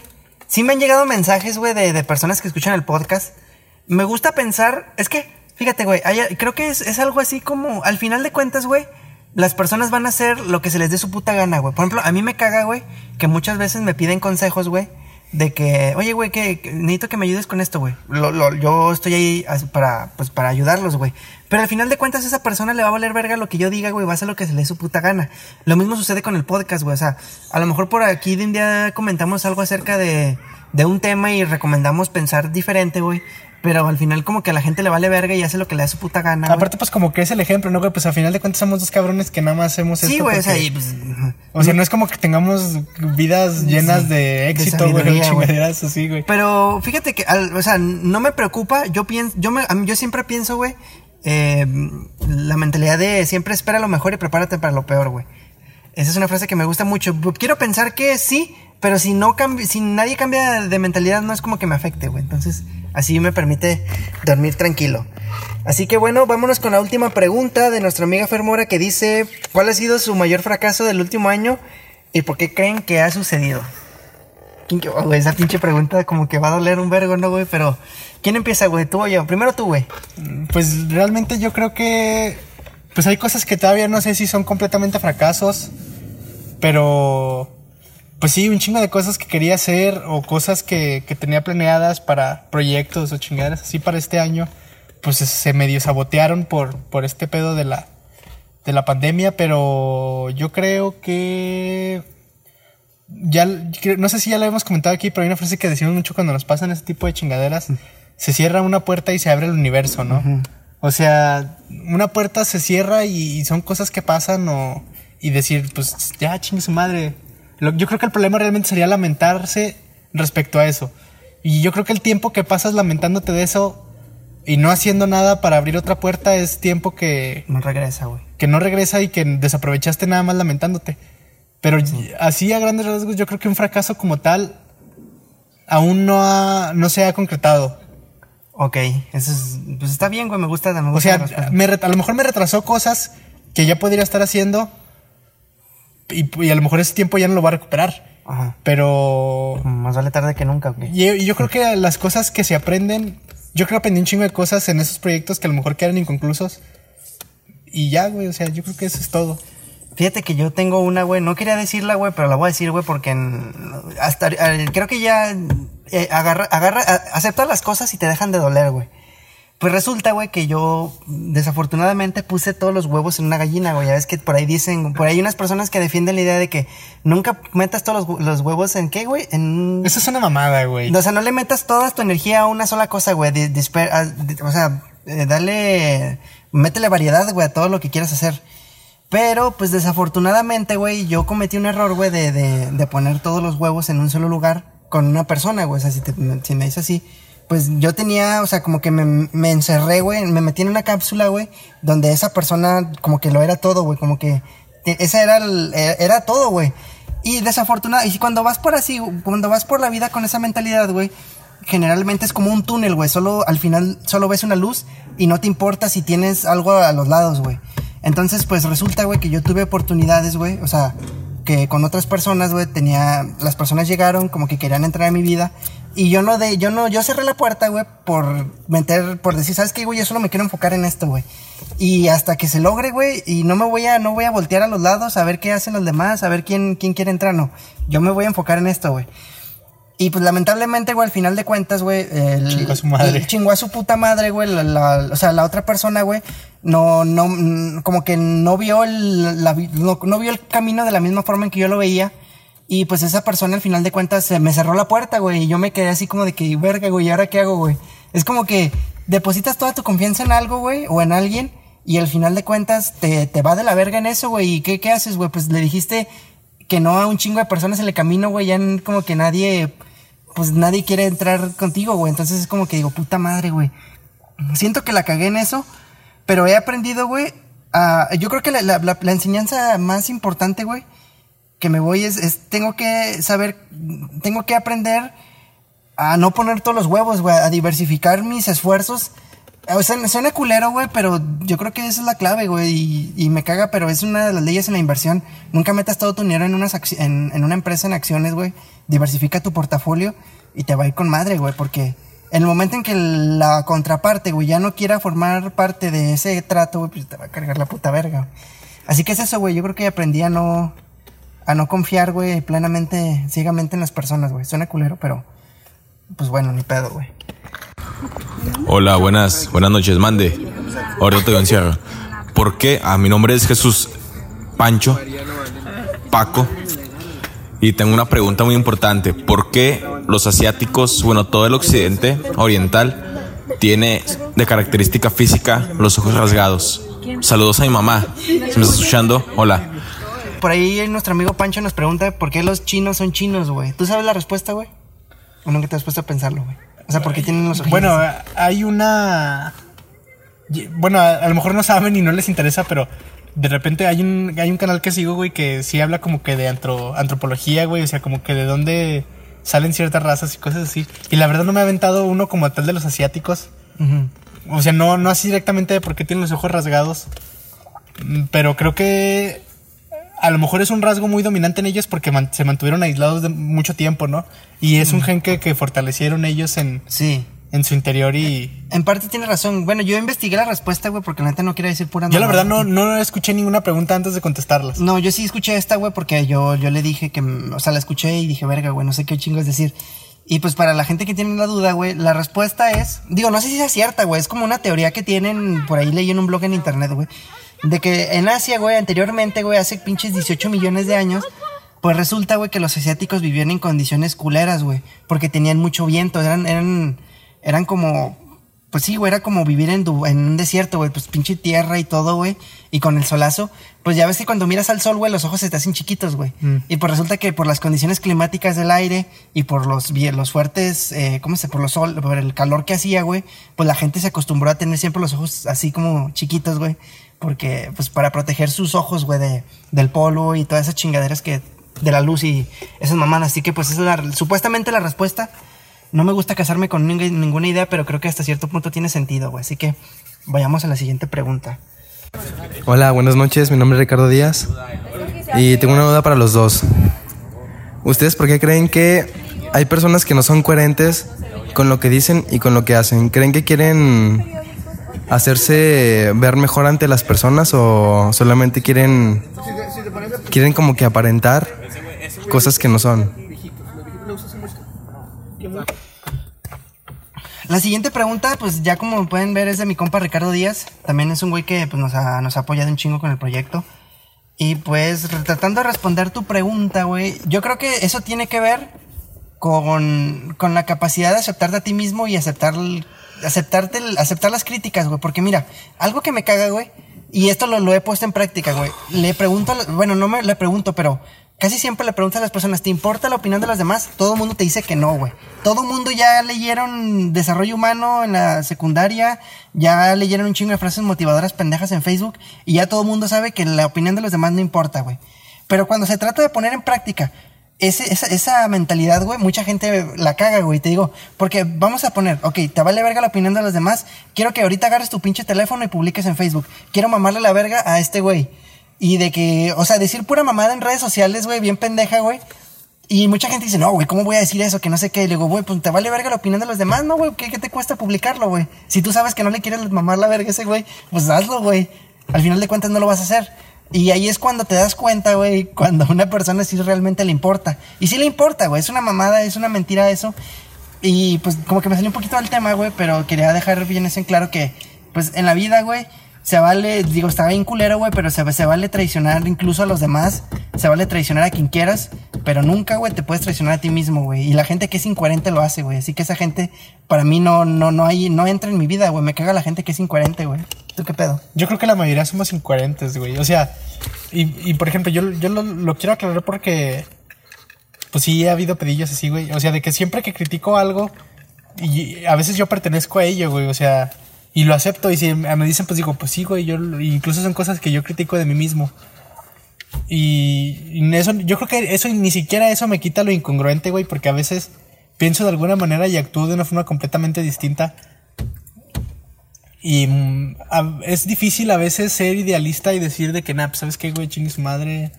Speaker 2: Sí me han llegado mensajes, güey, de, de personas que escuchan el podcast. Me gusta pensar. Es que, fíjate, güey. Creo que es, es algo así como. Al final de cuentas, güey. Las personas van a hacer lo que se les dé su puta gana, güey. Por ejemplo, a mí me caga, güey, que muchas veces me piden consejos, güey. De que, oye, güey, que, necesito que me ayudes con esto, güey. Lo- lo- yo estoy ahí para, pues, para ayudarlos, güey. Pero al final de cuentas, esa persona le va a valer verga lo que yo diga, güey. Va a hacer lo que se le dé su puta gana. Lo mismo sucede con el podcast, güey. O sea, a lo mejor por aquí de un día comentamos algo acerca de, de un tema y recomendamos pensar diferente, güey. Pero al final, como que a la gente le vale verga y hace lo que le da su puta gana. güey.
Speaker 1: Aparte, pues como que es el ejemplo, ¿no, güey? Pues a final de cuentas somos dos cabrones que nada más hacemos
Speaker 2: sí,
Speaker 1: esto
Speaker 2: güey, o sea, y pues. (laughs)
Speaker 1: O sea, no es como que tengamos vidas llenas
Speaker 2: Sí,
Speaker 1: de
Speaker 2: de
Speaker 1: éxito,
Speaker 2: sabiduría, (laughs) güey.
Speaker 1: chingaderas así, güey.
Speaker 2: Pero fíjate que, al- o sea, no me preocupa. Yo pienso, yo, me, yo siempre pienso, güey, eh, la mentalidad de siempre espera lo mejor y prepárate para lo peor, güey. Esa es una frase que me gusta mucho. Quiero pensar que sí, pero si no si nadie cambia de mentalidad, no es como que me afecte, güey. Entonces, así me permite dormir tranquilo. Así que bueno, vámonos con la última pregunta de nuestra amiga Fermora que dice, ¿cuál ha sido su mayor fracaso del último año y por qué creen que ha sucedido? ¿Quién que- oh, güey, esa pinche pregunta como que va a doler un vergo, ¿no, güey? Pero, ¿quién empieza, güey? ¿Tú o yo? Primero tú, güey.
Speaker 1: Pues realmente yo creo que. Pues hay cosas que todavía no sé si son completamente fracasos. Pero. Pues sí, un chingo de cosas que quería hacer o cosas que, que tenía planeadas para proyectos o chingaderas así para este año. Pues se medio sabotearon por, por este pedo de la, de la pandemia. Pero yo creo que. Ya, no sé si ya lo hemos comentado aquí, pero hay una frase que decimos mucho cuando nos pasan ese tipo de chingaderas. Se cierra una puerta y se abre el universo, ¿no? O sea, una puerta se cierra y, y son cosas que pasan o... Y decir, pues ya, chingue su madre. Yo creo que el problema realmente sería lamentarse respecto a eso. Y yo creo que el tiempo que pasas lamentándote de eso y no haciendo nada para abrir otra puerta es tiempo que,
Speaker 2: No regresa, güey.
Speaker 1: que no regresa y que desaprovechaste nada más lamentándote. Pero así a grandes rasgos yo creo que un fracaso como tal aún no, ha- no se ha concretado.
Speaker 2: Ok, eso es, pues está bien, güey, me gusta, me gusta.
Speaker 1: O sea, me a lo mejor me retrasó cosas que ya podría estar haciendo y, y a lo mejor ese tiempo ya no lo va a recuperar.
Speaker 2: Ajá.
Speaker 1: Pero
Speaker 2: Más vale tarde que nunca, güey.
Speaker 1: y, y yo creo que las cosas que se aprenden, yo creo que aprendí un chingo de cosas en esos proyectos que a lo mejor quedan inconclusos. Y ya, güey, o sea, yo creo que eso es todo.
Speaker 2: Fíjate que yo tengo una, güey, no quería decirla, güey, pero la voy a decir, güey, porque en- hasta eh, creo que ya eh, agarra, agarra, acepta las cosas y te dejan de doler, güey. Pues resulta, güey, que yo desafortunadamente puse todos los huevos en una gallina, güey. Ya ves que por ahí dicen, por ahí hay unas personas que defienden la idea de que nunca metas todos los, hue- los huevos en qué, güey, en
Speaker 1: Eso es una mamada, güey.
Speaker 2: o sea, no le metas toda tu energía a una sola cosa, güey. O sea, eh, dale, métele variedad, güey, a todo lo que quieras hacer. Pero, pues desafortunadamente, güey, yo cometí un error, güey, de, de, de poner todos los huevos en un solo lugar con una persona, güey. O sea, si, te- si me dices así, pues yo tenía, o sea, como que me, me encerré, güey, me metí en una cápsula, güey, donde esa persona como que lo era todo, güey, como que te- esa era, el- era era todo, güey. Y desafortunado, y cuando vas por así, cuando vas por la vida con esa mentalidad, güey, generalmente es como un túnel, güey. Solo al final solo ves una luz y no te importa si tienes algo a los lados, güey. Entonces, pues resulta, güey, que yo tuve oportunidades, güey. O sea, que con otras personas, güey, tenía. Las personas llegaron como que querían entrar a mi vida. Y yo no de, yo no, yo cerré la puerta, güey, por meter, por decir, ¿sabes qué, güey? Yo solo me quiero enfocar en esto, güey. Y hasta que se logre, güey, y no me voy a, no voy a voltear a los lados a ver qué hacen los demás, a ver quién, quién quiere entrar, no. Yo me voy a enfocar en esto, güey. Y pues lamentablemente, güey, al final de cuentas, güey, el,
Speaker 1: Chingó a su madre.
Speaker 2: chingó a su puta madre, güey. La, la- o sea, la otra persona, güey, no, no, como que no vio el, la no, no vio el camino de la misma forma en que yo lo veía. Y pues esa persona al final de cuentas se me cerró la puerta, güey. Y yo me quedé así como de que, verga, güey, ¿y ahora qué hago, güey? Es como que depositas toda tu confianza en algo, güey, o en alguien. Y al final de cuentas te, te va de la verga en eso, güey. ¿Y qué, qué haces, güey? Pues le dijiste que no a un chingo de personas en el camino, güey. Ya como que nadie, pues nadie quiere entrar contigo, güey. Entonces es como que digo, puta madre, güey. Siento que la cagué en eso, pero he aprendido, güey. yo creo que la, la- la- la enseñanza más importante, güey, que me voy es, es, tengo que saber, tengo que aprender a no poner todos los huevos, güey, a diversificar mis esfuerzos O sea, suena culero, güey, pero yo creo que esa es la clave, güey. Y, y me caga, pero es una de las leyes en la inversión. Nunca metas todo tu dinero en, unas en una empresa en acciones, güey. Diversifica tu portafolio y te va a ir con madre, güey. Porque en el momento en que la contraparte, güey, ya no quiera formar parte de ese trato, güey, pues te va a cargar la puta verga. Así que es eso, güey. Yo creo que aprendí a no, a no confiar, güey, plenamente, ciegamente en las personas, güey. Suena culero, pero pues bueno, ni pedo, güey.
Speaker 5: Hola, buenas, buenas noches, mande. Ahorita te voy a enseñar. ¿Por qué? Ah, mi nombre es Jesús Pancho Paco. Y tengo una pregunta muy importante. ¿Por qué los asiáticos, bueno, todo el occidente oriental, tiene de característica física los ojos rasgados? Saludos a mi mamá. Si me estás escuchando, hola.
Speaker 2: Por ahí nuestro amigo Pancho nos pregunta por qué los chinos son chinos, güey. ¿Tú sabes la respuesta, güey? ¿O nunca te has puesto a pensarlo, güey? O sea, ¿por qué tienen los ojos
Speaker 1: Bueno, hay una. Bueno, a, a lo mejor no saben y no les interesa, pero de repente hay un, hay un canal que sigo, güey, que sí habla como que de antro- antropología, güey. O sea, como que de dónde salen ciertas razas y cosas así. Y la verdad no me ha aventado uno como tal de los asiáticos. O sea, no, no así directamente de por qué tienen los ojos rasgados. Mm, Pero creo que a lo mejor es un rasgo muy dominante en ellos porque man- se mantuvieron aislados de mucho tiempo, ¿no? Y es un gen que, que fortalecieron ellos en,
Speaker 2: Sí.
Speaker 1: en su interior y...
Speaker 2: En parte tiene razón. Bueno, yo investigué la respuesta, güey, porque la neta no quiere decir pura
Speaker 1: Yo la verdad no, no escuché ninguna pregunta antes de contestarlas.
Speaker 2: No, yo sí escuché esta, güey, porque yo, yo le dije que, mm, o sea, la escuché y dije, verga, güey, no sé qué chingos decir. Y pues para la gente que tiene la duda, güey, la respuesta es, digo, no sé si sea cierta, güey, es como una teoría que tienen, por ahí leí en un blog en internet, güey, de que en Asia, güey, anteriormente, güey, hace pinches 18 millones de años, pues resulta, güey, que los asiáticos vivían en condiciones culeras, güey, porque tenían mucho viento, eran, eran, eran como, pues sí, güey, era como vivir en, en un desierto, güey, pues pinche tierra y todo, güey, y con el solazo, pues ya ves que cuando miras al sol, güey, los ojos se te hacen chiquitos, güey. Y pues resulta que por las condiciones climáticas del aire y por los, los fuertes, eh, ¿cómo se? Por los sol, por el calor que hacía, güey, pues la gente se acostumbró a tener siempre los ojos así como chiquitos, güey, porque, pues para proteger sus ojos, güey, de, del polvo y todas esas chingaderas que, de la luz y esas mamadas. Así que, pues, es la, supuestamente la respuesta. No me gusta casarme con ning- ninguna idea, pero creo que hasta cierto punto tiene sentido, güey. Así que vayamos a la siguiente pregunta.
Speaker 6: Hola, buenas noches. Mi nombre es Ricardo Díaz y tengo una duda para los dos. ¿Ustedes por qué creen que hay personas que no son coherentes con lo que dicen y con lo que hacen? ¿Creen que quieren hacerse ver mejor ante las personas o solamente quieren quieren como que aparentar cosas que no son?
Speaker 2: La siguiente pregunta, pues ya como pueden ver, es de mi compa Ricardo Díaz. También es un güey que pues, nos, ha, nos ha apoyado un chingo con el proyecto. Y pues tratando de responder tu pregunta, güey, yo creo que eso tiene que ver con, con la capacidad de aceptarte a ti mismo y aceptar, aceptarte, aceptar las críticas, güey. Porque mira, algo que me caga, güey, y esto lo, he puesto en práctica, güey. Le pregunto, bueno, no me le pregunto, pero casi siempre le pregunto a las personas, ¿te importa la opinión de los demás? Todo el mundo te dice que no, güey. Todo el mundo ya leyeron desarrollo humano en la secundaria, ya leyeron un chingo de frases motivadoras pendejas en Facebook y ya todo el mundo sabe que la opinión de los demás no importa, güey. Pero cuando se trata de poner en práctica ese- esa, esa mentalidad, güey, mucha gente la caga, güey. Te digo, porque vamos a poner, ok, te vale verga la opinión de los demás. Quiero que ahorita agarres tu pinche teléfono y publiques en Facebook. Quiero mamarle la verga a este güey. Y de que, o sea, decir pura mamada en redes sociales, güey, bien pendeja, güey. Y mucha gente dice, no, güey, ¿cómo voy a decir eso? Que no sé qué. Y le digo, güey, pues te vale verga la opinión de los demás, ¿no, güey? ¿Qué, qué te cuesta publicarlo, güey? Si tú sabes que no le quieres mamar la verga a ese güey, pues hazlo, güey. Al final de cuentas no lo vas a hacer. Y ahí es cuando te das cuenta, güey, cuando a una persona sí realmente le importa. Y sí le importa, güey. Es una mamada, es una mentira eso. Y pues como que me salió un poquito del tema, güey, pero quería dejar bien eso en claro que, pues en la vida, güey, se vale, digo, está bien culero, güey, pero se, se vale traicionar incluso a los demás, se vale traicionar a quien quieras, pero nunca, güey, te puedes traicionar a ti mismo, güey. Y la gente que es incoherente lo hace, güey. Así que esa gente, para mí, no, no, no hay, no entra en mi vida, güey. Me caga la gente que es incoherente, güey. ¿Tú qué pedo?
Speaker 1: Yo creo que la mayoría somos incoherentes, güey. O sea, y, y por ejemplo, yo, yo lo, lo quiero aclarar porque, pues sí, ha habido pedillos así, güey. O sea, de que siempre que critico algo, y a veces yo pertenezco a ello, güey. O sea, y lo acepto. Y si me dicen, pues digo, pues sí, güey. Yo, incluso son cosas que yo critico de mí mismo. Y, y eso, yo creo que eso, ni siquiera eso me quita lo incongruente, güey. Porque a veces pienso de alguna manera y actúo de una forma completamente distinta. Y mm, a- es difícil a veces ser idealista y decir de que, nah, pues, ¿sabes qué, güey? Chingue su madre.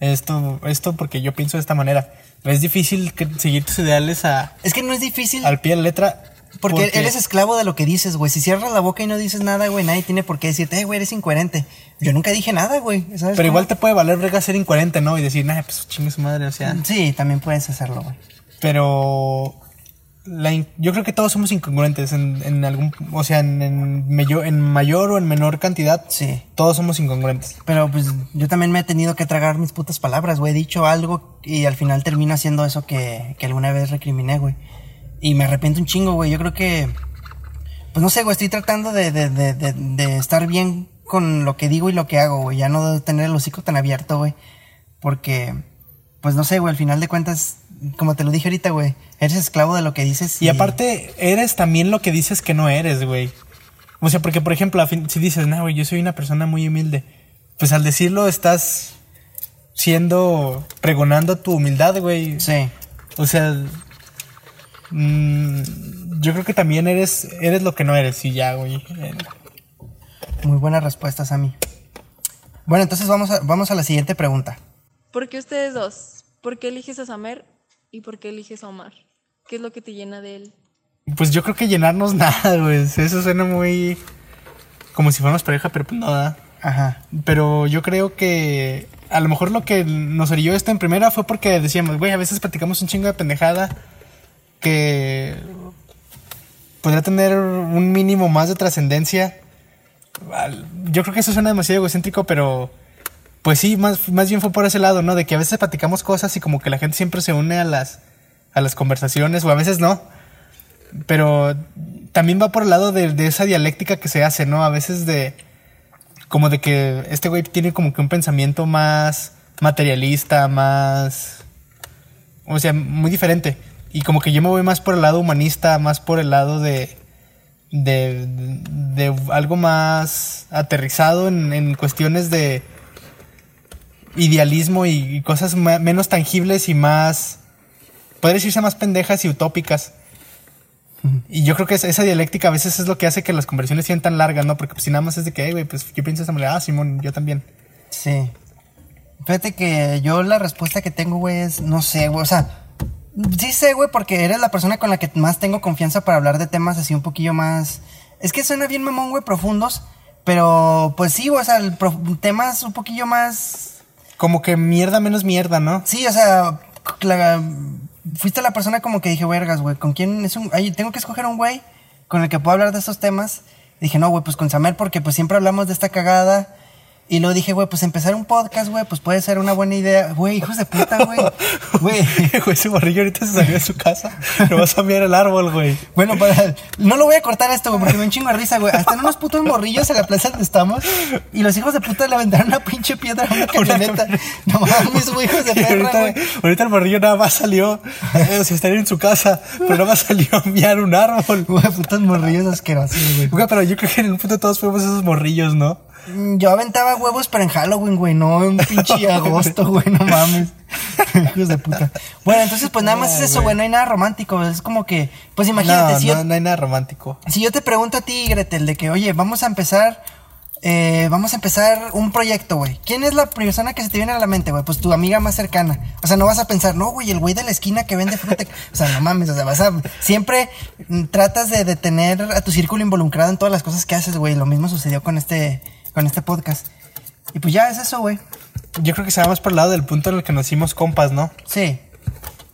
Speaker 1: Esto, esto porque yo pienso de esta manera. Es difícil que- seguir tus ideales a,
Speaker 2: Es que no es difícil.
Speaker 1: al pie de la letra.
Speaker 2: Porque, eres esclavo de lo que dices, güey. Si cierras la boca y no dices nada, güey, nadie tiene por qué decirte, eh, güey, eres incoherente. Yo nunca dije nada, güey. ¿sabes
Speaker 1: Pero
Speaker 2: cómo?
Speaker 1: igual te puede valer verga ser incoherente, ¿no? Y decir, nah, pues chingue su madre, o sea.
Speaker 2: Sí, también puedes hacerlo, güey.
Speaker 1: Pero la yo creo que todos somos incongruentes en, en algún, o sea, en, en mayor, en mayor o en menor cantidad.
Speaker 2: Sí.
Speaker 1: Todos somos incongruentes.
Speaker 2: Pero pues yo también me he tenido que tragar mis putas palabras, güey. He dicho algo y al final termino haciendo eso que, que alguna vez recriminé, güey. Y me arrepiento un chingo, güey. Yo creo que. Pues no sé, güey. Estoy tratando de, de, de, de, de estar bien con lo que digo y lo que hago, güey. Ya no tener el hocico tan abierto, güey. Porque. Pues no sé, güey. Al final de cuentas, como te lo dije ahorita, güey. Eres esclavo de lo que dices.
Speaker 1: Y aparte, eres también lo que dices que no eres, güey. O sea, porque, por ejemplo, a fin- si dices, no, güey, yo soy una persona muy humilde, pues al decirlo estás siendo, pregonando tu humildad, güey.
Speaker 2: Sí.
Speaker 1: O sea, mm, yo creo que también eres, eres lo que no eres y ya, güey.
Speaker 2: Muy buena respuesta, Sammy. Bueno, entonces vamos a, vamos a la siguiente pregunta.
Speaker 7: ¿Por qué ustedes dos? ¿Por qué eliges a Samer y por qué eliges a Omar? ¿Qué es lo que te llena de él?
Speaker 1: Pues yo creo que llenarnos (laughs) nada, güey. Eso suena muy... Como si fuéramos pareja, pero pues nada.
Speaker 2: Ajá.
Speaker 1: Pero yo creo que a lo mejor lo que nos orilló esto en primera fue porque decíamos, güey, a veces platicamos un chingo de pendejada que podría tener un mínimo más de trascendencia. Yo creo que eso suena demasiado egocéntrico, pero pues sí, más, más bien fue por ese lado, ¿no? De que a veces platicamos cosas y como que la gente siempre se une a las, a las conversaciones, o a veces no. Pero también va por el lado de, de esa dialéctica que se hace, ¿no? A veces de como de que este güey tiene como que un pensamiento más materialista, más... O sea, muy diferente. Y como que yo me voy más por el lado humanista, más por el lado de... De, de algo más aterrizado en, en cuestiones de idealismo y, cosas menos tangibles y más... Podría decirse más pendejas y utópicas. Y yo creo que esa, dialéctica a veces es lo que hace que las conversaciones sean tan largas, ¿no? Porque pues, si nada más es de que, "Ey, güey, pues yo pienso esa ah, Simón, yo también.
Speaker 2: Sí. Fíjate que yo la respuesta que tengo, güey, es no sé, güey. O sea, sí sé, güey, porque eres la persona con la que más tengo confianza para hablar de temas así un poquillo más. Es que suena bien mamón, güey, profundos. Pero pues sí, güey, o sea, temas un poquillo más.
Speaker 1: Como que mierda menos mierda, ¿no?
Speaker 2: Sí, o sea, fuiste la persona como que dije, vergas, güey, ¿con quién es un. ay, tengo que escoger un güey con el que puedo hablar de estos temas. Dije, no, güey, pues con Samer, porque pues siempre hablamos de esta cagada. Y luego dije, güey, pues empezar un podcast, güey, pues puede ser una buena idea. Güey, hijos de puta, güey. (laughs) Güey.
Speaker 1: Güey, ese morrillo ahorita se salió de su casa. Lo vas a mirar el árbol, güey.
Speaker 2: Bueno, para, no lo voy a cortar esto, güey, porque me un chingo de risa, güey. Hasta en unos putos morrillos en la plaza donde estamos. Y los hijos de puta le aventaron una pinche piedra a una (laughs) camioneta. No mames, güey, hijos de perra,
Speaker 1: ahorita,
Speaker 2: güey.
Speaker 1: ahorita el morrillo nada más salió. eh, o sea, estaría en su casa, pero nada más salió a miar un árbol.
Speaker 2: Güey, putos morrillos asquerosos, güey.
Speaker 1: Güey, pero yo creo que en un punto todos fuimos esos morrillos, ¿no?
Speaker 2: Mm, Yo aventaba huevos, pero en Halloween, güey, no en pinche (laughs) agosto, güey, no mames. (laughs) Hijos de puta. Bueno, entonces, pues nada más es eso, güey, no hay nada romántico. Es como que, pues imagínate,
Speaker 1: no,
Speaker 2: si,
Speaker 1: no,
Speaker 2: yo,
Speaker 1: no hay nada romántico.
Speaker 2: si yo te pregunto a ti, Gretel, de que, oye, vamos a empezar, eh, vamos a empezar un proyecto, güey. ¿Quién es la persona que se te viene a la mente, güey? Pues tu amiga más cercana. O sea, no vas a pensar, no, güey, el güey de la esquina que vende fruta. O sea, no mames, o sea, vas a. Siempre tratas de, de tener a tu círculo involucrado en todas las cosas que haces, güey. Lo mismo sucedió con este, con este podcast. Y pues ya es eso, güey.
Speaker 1: Yo creo que se va más por el lado del punto en el que nos hicimos compas, ¿no?
Speaker 2: Sí.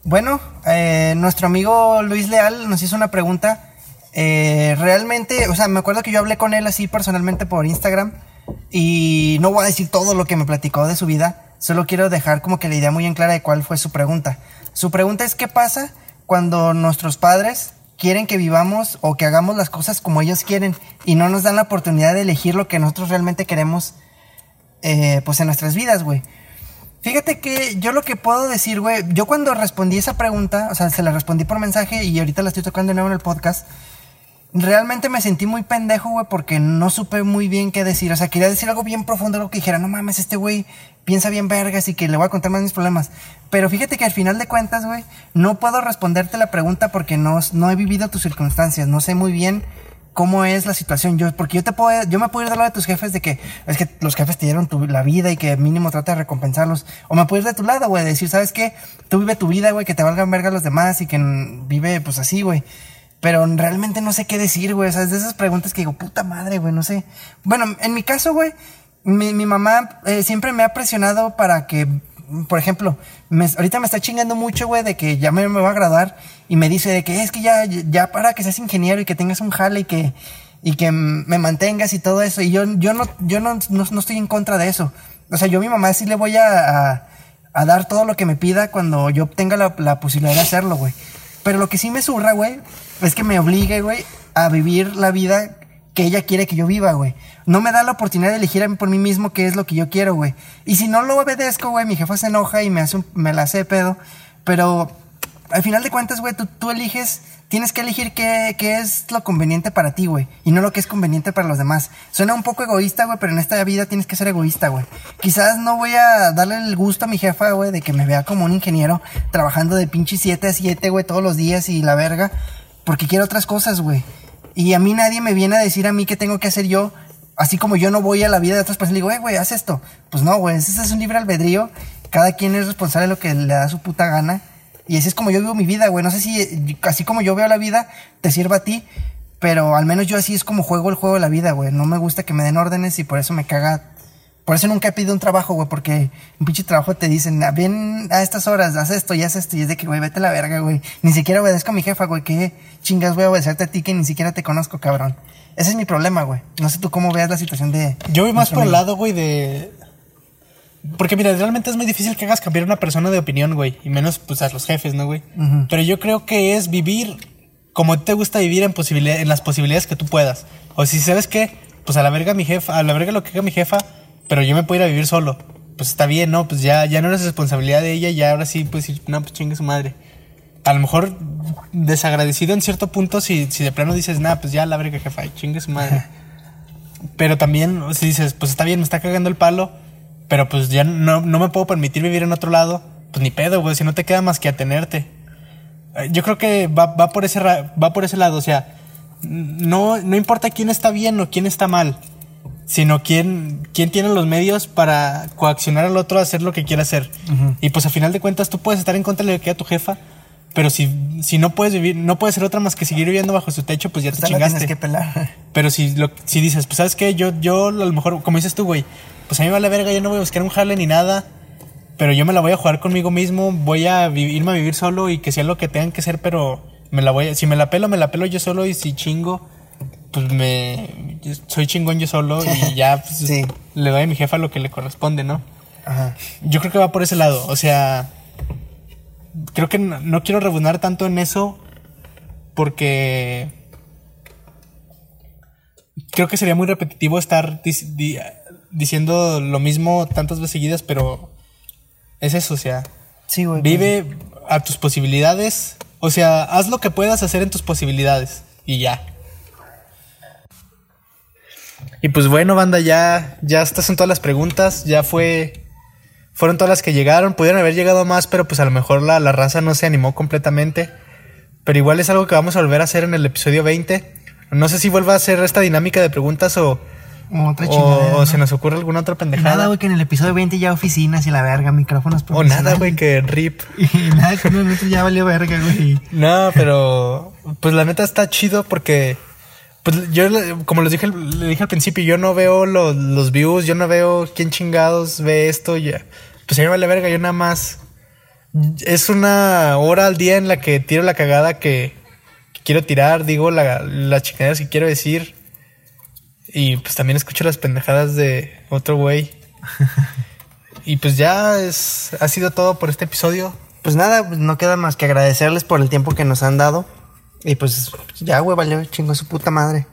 Speaker 2: Bueno, eh, nuestro amigo Luis Leal nos hizo una pregunta. Eh, realmente, o sea, me acuerdo que yo hablé con él así personalmente por Instagram. Y no voy a decir todo lo que me platicó de su vida. Solo quiero dejar como que la idea muy en clara de cuál fue su pregunta. Su pregunta es: ¿qué pasa cuando nuestros padres quieren que vivamos o que hagamos las cosas como ellos quieren y no nos dan la oportunidad de elegir lo que nosotros realmente queremos, eh, pues en nuestras vidas, güey? Fíjate que yo lo que puedo decir, güey, yo cuando respondí esa pregunta, o sea, se la respondí por mensaje y ahorita la estoy tocando de nuevo en el podcast, realmente me sentí muy pendejo, güey, porque no supe muy bien qué decir. O sea, quería decir algo bien profundo, algo que dijera, no mames, este güey piensa bien vergas y que le voy a contar más mis problemas. Pero fíjate que al final de cuentas, güey, no puedo responderte la pregunta porque no, no he vivido tus circunstancias, no sé muy bien cómo es la situación. Yo, porque yo te puedo, yo me puedo ir de lado de tus jefes de que es que los jefes te dieron tu, la vida y que mínimo trata de recompensarlos. O me puedo ir de tu lado, güey, decir, ¿sabes qué? Tú vive tu vida, güey, que te valgan verga los demás y que vive pues así, güey. Pero realmente no sé qué decir, güey. O sea, es de esas preguntas que digo, puta madre, güey, no sé. Bueno, en mi caso, güey, mi, mi mamá eh, siempre me ha presionado para que, por ejemplo, me- ahorita me está chingando mucho, güey, de que ya me, me va a graduar y me dice de que es que ya, ya para que seas ingeniero y que tengas un jale y que, y que me mantengas y todo eso. Y yo, yo no, yo no, no, estoy en contra de eso. O sea, yo a mi mamá sí le voy a, a, a dar todo lo que me pida cuando yo tenga la, la posibilidad de hacerlo, güey. Pero lo que sí me surra, güey, es que me obligue, güey, a vivir la vida que ella quiere que yo viva, güey. No me da la oportunidad de elegir por mí mismo qué es lo que yo quiero, güey. Y si no lo obedezco, güey, mi jefa se enoja y me hace un- me la hace de pedo. Pero al final de cuentas, güey, tú, tú eliges, tienes que elegir qué, qué es lo conveniente para ti, güey. Y no lo que es conveniente para los demás. Suena un poco egoísta, güey, pero en esta vida tienes que ser egoísta, güey. Quizás no voy a darle el gusto a mi jefa, güey, de que me vea como un ingeniero trabajando de pinche 7 a 7, güey, todos los días y la verga. Porque quiero otras cosas, güey. Y a mí nadie me viene a decir a mí qué tengo que hacer yo. Así como yo no voy a la vida de otras personas y digo, güey, haz esto. Pues no, güey, ese es un libre albedrío. Cada quien es responsable de lo que le da su puta gana. Y así es como yo vivo mi vida, güey. No sé si así como yo veo la vida, te sirva a ti. Pero al menos yo así es como juego el juego de la vida, güey. No me gusta que me den órdenes y por eso me caga. Por eso nunca he pedido un trabajo, güey, porque un pinche trabajo te dicen, "Ah, ven a estas horas, haz esto y haz esto. Y es de que, güey, vete a la verga, güey. Ni siquiera obedezco a mi jefa, güey. ¿Qué chingas voy a obedecerte a ti que ni siquiera te conozco, cabrón? Ese es mi problema, güey. No sé tú cómo veas la situación de.
Speaker 1: Yo voy más por el lado, güey, de. Porque mira, realmente es muy difícil que hagas cambiar a una persona de opinión, güey. Y menos, pues, a los jefes, ¿no, güey? Pero yo creo que es vivir como te gusta vivir en, posibilidad, en las posibilidades que tú puedas. O si sabes qué, pues a la verga mi jefa, a la verga lo que haga mi jefa, pero yo me puedo ir a vivir solo. Pues está bien, ¿no? Pues ya, ya no eres responsabilidad de ella, ya ahora sí, pues, no, pues chingue su madre. A lo mejor desagradecido en cierto punto si, si de plano dices, nah, pues ya la verga jefa, chingue su madre. (laughs) Pero también, si dices, pues está bien, me está cagando el palo, pero pues ya no, no me puedo permitir vivir en otro lado, pues ni pedo, güey, si no te queda más que atenerte. Eh, Yo creo que va, va, por ese, va por ese lado, o sea, no, no importa quién está bien o quién está mal, sino quién, quién tiene los medios para coaccionar al otro a hacer lo que quiera hacer. Y pues a final de cuentas tú puedes estar en contra de lo que diga tu jefa, pero si, si no puedes vivir, no puedes ser otra más que seguir viviendo bajo su techo, pues ya te
Speaker 2: tienes
Speaker 1: chingaste.
Speaker 2: que pelar.
Speaker 1: Pero si, lo, si dices, pues sabes qué, yo, yo a lo mejor, como dices tú, güey, pues a mí me vale verga, yo no voy a buscar un jale ni nada, pero yo me la voy a jugar conmigo mismo, voy a irme a vivir solo y que sea lo que tengan que ser, pero me la voy a, si me la pelo, me la pelo yo solo y si chingo, pues me, soy chingón yo solo y (laughs) ya pues,
Speaker 2: Sí.
Speaker 1: le doy a mi jefa lo que le corresponde, ¿no?
Speaker 2: Ajá.
Speaker 1: Yo creo que va por ese lado. O sea, creo que no, no quiero rebundar tanto en eso porque creo que sería muy repetitivo estar dis- di- diciendo lo mismo tantas veces seguidas, pero es eso, o sea,
Speaker 2: Sí, güey.
Speaker 1: vive a tus posibilidades, o sea, haz lo que puedas hacer en tus posibilidades y ya. Y pues bueno, banda, ya, ya estas son todas las preguntas, ya fue, fueron todas las que llegaron, pudieron haber llegado más, pero pues a lo mejor la, la raza no se animó completamente, pero igual es algo que vamos a volver a hacer en el episodio 20. No sé si vuelva a hacer esta dinámica de preguntas o,
Speaker 2: otra
Speaker 1: o,
Speaker 2: ¿no?
Speaker 1: se nos ocurre alguna otra pendejada.
Speaker 2: Nada, güey, que en el episodio 20 ya oficinas y la verga, micrófonos
Speaker 1: o nada, güey, que rip. (laughs)
Speaker 2: Y nada, que no, ya valió verga, güey.
Speaker 1: No, pero pues la neta está chido porque pues yo como les dije le dije al principio, yo no veo los, los views, yo no veo quién chingados ve esto, ya. Pues a mí me vale verga, yo nada más es una hora al día en la que tiro la cagada que, que quiero tirar, digo la, las chingaderas que quiero decir. Y pues también escucho las pendejadas de otro güey. (laughs) y pues ya es ha sido todo por este episodio.
Speaker 2: Pues nada, pues no queda más que agradecerles por el tiempo que nos han dado. Y pues ya, güey, valió chingo su puta madre.